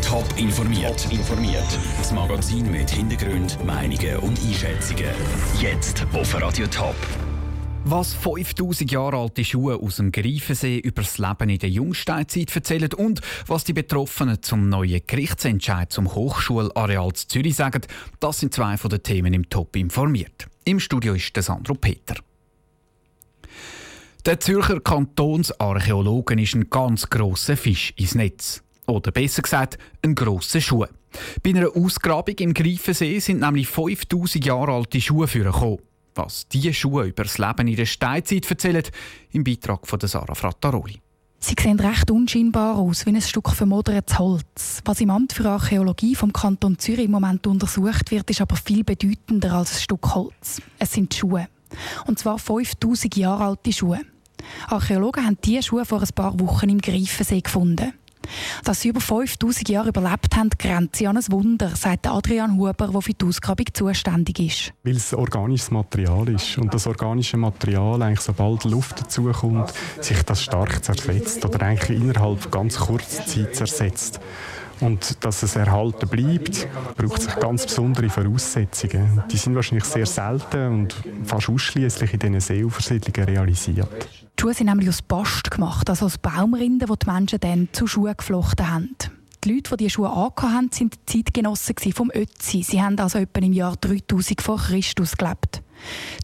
Top informiert. informiert. Das Magazin mit Hintergrund, Meinungen und Einschätzungen. Jetzt auf Radio Top. Was 5000 Jahre alte Schuhe aus dem Greifensee über das Leben in der Jungsteinzeit erzählen und was die Betroffenen zum neuen Gerichtsentscheid zum Hochschulareal Zürich sagen, das sind zwei von den Themen im Top informiert. Im Studio ist der Sandro Peter. Der Zürcher Kantonsarchäologen ist ein ganz grosser Fisch ins Netz. Oder besser gesagt, ein grosser Schuh. Bei einer Ausgrabung im Greifensee sind nämlich 5000 Jahre alte Schuhe vorgekommen. Was diese Schuhe über das Leben in der Steinzeit erzählen, im Beitrag von Sarah Frattaroli. Sie sehen recht unscheinbar aus, wie ein Stück vermodertes Holz. Was im Amt für Archäologie vom Kanton Zürich im Moment untersucht wird, ist aber viel bedeutender als ein Stück Holz. Es sind Schuhe. Und zwar 5000 Jahre alte Schuhe. Archäologen haben diese Schuhe vor ein paar Wochen im Greifensee gefunden. Dass sie über 5000 Jahre überlebt haben, grenzt sie an ein Wunder, sagt Adrian Huber, der für die Ausgrabung zuständig ist. Weil es organisches Material ist und das organische Material, eigentlich sobald Luft dazukommt, sich das stark zersetzt oder eigentlich innerhalb ganz kurzer Zeit zersetzt. Und dass es erhalten bleibt, braucht sich ganz besondere Voraussetzungen. Die sind wahrscheinlich sehr selten und fast ausschließlich in diesen Seeufersiedlungen realisiert. Die Schuhe sind nämlich aus Bast gemacht, also aus Baumrinden, die die Menschen dann zu Schuhen geflochten haben. Die Leute, die diese Schuhe haben, sind Zeitgenossen vom Ötzi. Sie haben also etwa im Jahr 3000 vor Christus gelebt.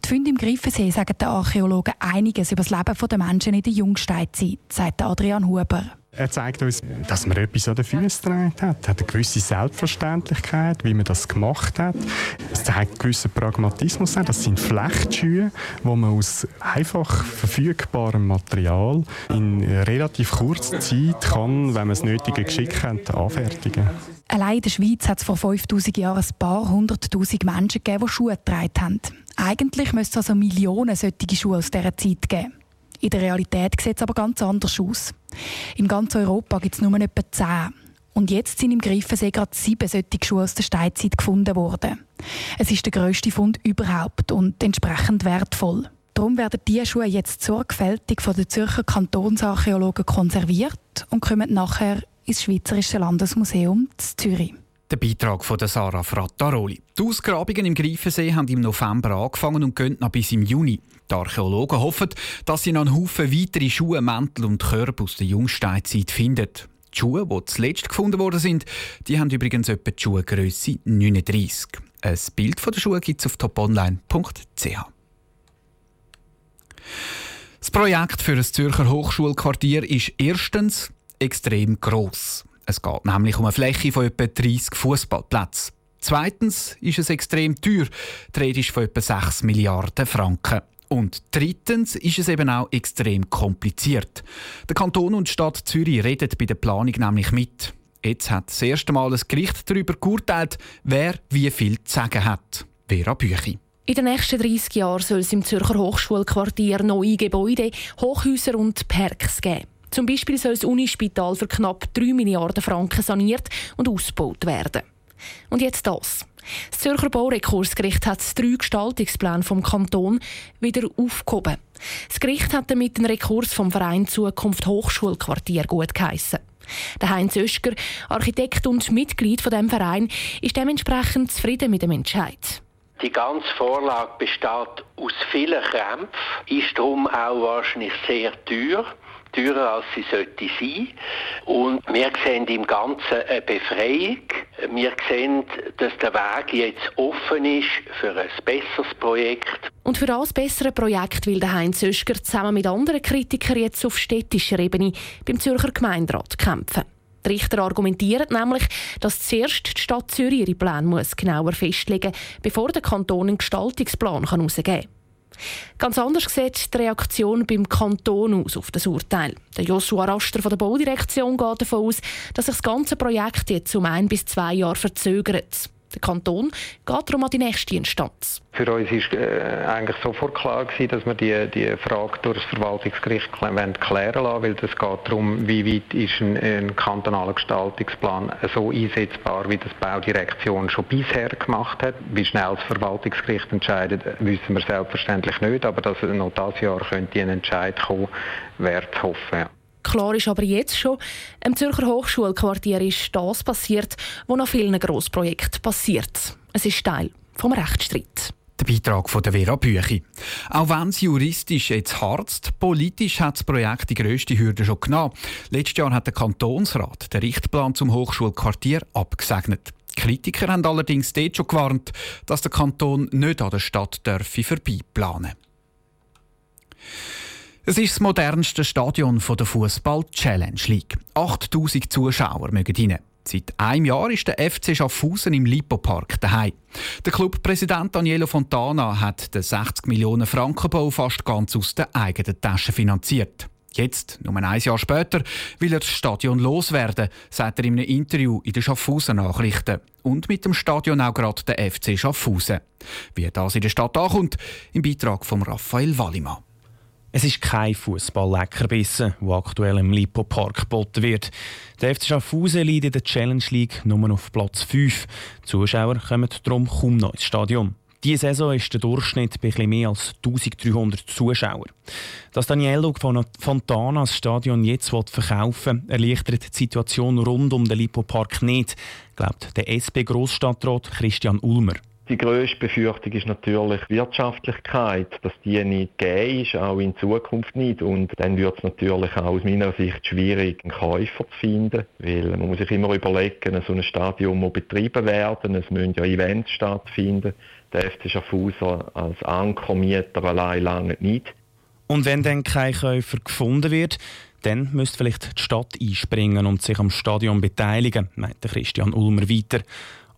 Die Funde im Greifensee sagen den Archäologen einiges über das Leben der Menschen in der Jungsteinzeit, sagt Adrian Huber. Er zeigt uns, dass man etwas an den Füßen getragen hat. Hat eine gewisse Selbstverständlichkeit, wie man das gemacht hat. Es zeigt einen gewissen Pragmatismus. Das sind Flechtschuhe, die man aus einfach verfügbarem Material in relativ kurzer Zeit kann, wenn man das nötige Geschick hat, anfertigen Allein in der Schweiz hat es vor 5000 Jahren ein paar hunderttausend Menschen gegeben, die Schuhe getragen haben. Eigentlich müsste es also Millionen solche Schuhe aus dieser Zeit geben. In der Realität sieht es aber ganz anders aus. In ganz Europa gibt es nur etwa zehn. Und jetzt sind im Greifensee gerade sieben solche Schuhe aus der Steinzeit gefunden worden. Es ist der grösste Fund überhaupt und entsprechend wertvoll. Darum werden diese Schuhe jetzt sorgfältig von den Zürcher Kantonsarchäologen konserviert und kommen nachher ins Schweizerische Landesmuseum zu Zürich. Der Beitrag von Sarah Frattaroli. Die Ausgrabungen im Greifensee haben im November angefangen und gehen noch bis im Juni. Die Archäologen hoffen, dass sie noch einen Haufen weitere Schuhe, Mäntel und Körper aus der Jungsteinzeit finden. Die Schuhe, die zuletzt gefunden worden sind, die haben übrigens etwa die Schuhgröße 39. Ein Bild von der Schuhe gibt es auf toponline.ch. Das Projekt für das Zürcher Hochschulquartier ist erstens extrem gross. Es geht nämlich um eine Fläche von etwa 30 Fußballplätzen. Zweitens ist es extrem teuer. Die Rede ist von etwa 6 Milliarden Franken. Und drittens ist es eben auch extrem kompliziert. Der Kanton und die Stadt Zürich reden bei der Planung nämlich mit. Jetzt hat das erste Mal ein Gericht darüber geurteilt, wer wie viel zu sagen hat. Vera Büchi. In den nächsten 30 Jahren soll es im Zürcher Hochschulquartier neue Gebäude, Hochhäuser und Parks geben. Zum Beispiel soll das Unispital für knapp 3 Milliarden Franken saniert und ausgebaut werden. Und jetzt das. Das Zürcher Baurekursgericht hat drei Gestaltungspläne vom Kanton wieder aufgehoben. Das Gericht hat damit den Rekurs vom Verein Zukunft Hochschulquartier gut geheissen. Der Heinz Öschger, Architekt und Mitglied von dem Verein, ist dementsprechend zufrieden mit dem Entscheid. Die ganze Vorlage besteht aus vielen Krämpfen, ist darum auch wahrscheinlich sehr teuer teurer als sie sollte sein. Und wir sehen im Ganzen eine Befreiung. Wir sehen, dass der Weg jetzt offen ist für ein besseres Projekt. Und für das bessere Projekt will der Heinz Öschger zusammen mit anderen Kritikern jetzt auf städtischer Ebene beim Zürcher Gemeinderat kämpfen. Die Richter argumentieren nämlich, dass zuerst die Stadt Zürich ihre Pläne genauer festlegen muss, bevor der Kanton einen Gestaltungsplan herausgeben kann. Ganz anders sieht die Reaktion beim Kanton aus auf das Urteil. Der Joshua Raster von der Baudirektion geht davon aus, dass sich das ganze Projekt jetzt um ein bis zwei Jahre verzögert. Der Kanton geht darum an die nächste Instanz. Für uns war äh, eigentlich sofort klar gewesen, dass wir die, die Frage durch das Verwaltungsgericht klären lassen, weil es geht darum, wie weit ist ein, ein kantonaler Gestaltungsplan so einsetzbar, wie das Baudirektion schon bisher gemacht hat. Wie schnell das Verwaltungsgericht entscheidet, wissen wir selbstverständlich nicht, aber dass noch dieses Jahr könnte ein Entscheid kommen, wäre zu hoffen. Klar ist aber jetzt schon, im Zürcher Hochschulquartier ist das passiert, was nach vielen Grossprojekten passiert. Es ist Teil vom Rechtsstreit. Der Beitrag von der Vera Büchi. Auch wenn es juristisch jetzt harzt, politisch hat das Projekt die grösste Hürde schon genommen. Letztes Jahr hat der Kantonsrat den Richtplan zum Hochschulquartier abgesegnet. Kritiker haben allerdings dort schon gewarnt, dass der Kanton nicht an der Stadt dürfe vorbeiplanen es ist das modernste Stadion der Fußball Challenge League. 8000 Zuschauer mögen rein. Seit einem Jahr ist der FC Schaffhausen im Lipo-Park daheim. Der Clubpräsident Danielo Fontana hat den 60 Millionen Franken Bau fast ganz aus der eigenen Tasche finanziert. Jetzt, nur ein Jahr später, will er das Stadion loswerden, sagt er in einem Interview in den Schaffhausen Nachrichten. Und mit dem Stadion auch gerade der FC Schaffhausen. Wie das in der Stadt ankommt, im Beitrag von Raphael Wallimann. Es ist kein Fußball-Leckerbissen, der aktuell im Lipo Park geboten wird. Der FC Schaffhausen liegt in der Challenge League nur auf Platz 5. Die Zuschauer kommen darum kaum noch ins Stadion. Diese Saison ist der Durchschnitt bei etwas mehr als 1300 Zuschauern. Dass Daniello Fontana das Stadion jetzt verkaufen will, erleichtert die Situation rund um den Lipo Park nicht, glaubt der SP-Grossstadtrat Christian Ulmer. Die grösste Befürchtung ist natürlich Wirtschaftlichkeit, dass die nicht gegeben ist, auch in Zukunft nicht. Und dann wird es natürlich auch aus meiner Sicht schwierig, einen Käufer zu finden, weil man muss sich immer überlegen, so ein Stadion muss betrieben werden, es müssen ja Events stattfinden. Der FC Schaffhausen als Ankermieter allein lange nicht. Und wenn dann kein Käufer gefunden wird, dann müsste vielleicht die Stadt einspringen und sich am Stadion beteiligen, meinte Christian Ulmer weiter.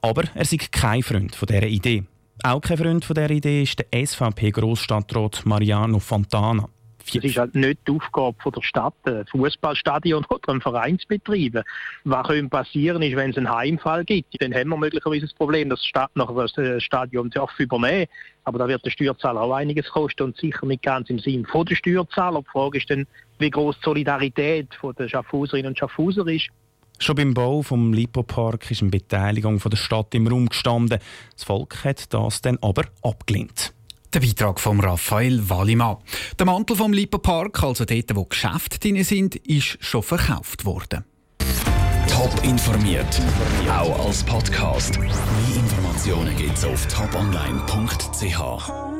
Aber er ist kein Freund von dieser Idee. Auch kein Freund von dieser Idee ist der SVP-Grossstadtrat Mariano Fontana. Es ist halt nicht die Aufgabe von der Stadt, ein Fußballstadion oder einen Verein zu betreiben. Was passieren ist, wenn es einen Heimfall gibt, dann haben wir möglicherweise das Problem, dass die Stadt nachher das äh, Stadion darf übernehmen Aber da wird der Steuerzahler auch einiges kosten und sicher nicht ganz im Sinn der Steuerzahler. Die Frage ist dann, wie groß die Solidarität der Schaffhauserinnen und Schaffhauser ist. Schon beim Bau vom Lipo-Park ist eine Beteiligung von der Stadt im Raum gestanden. Das Volk hat das dann aber abgelehnt. Der Beitrag von Raphael Wallimann. Der Mantel vom Lipo-Park, also dort, wo Geschäfte drin sind, ist schon verkauft worden. Top informiert, auch als Podcast. Mehr Informationen gibt es auf toponline.ch.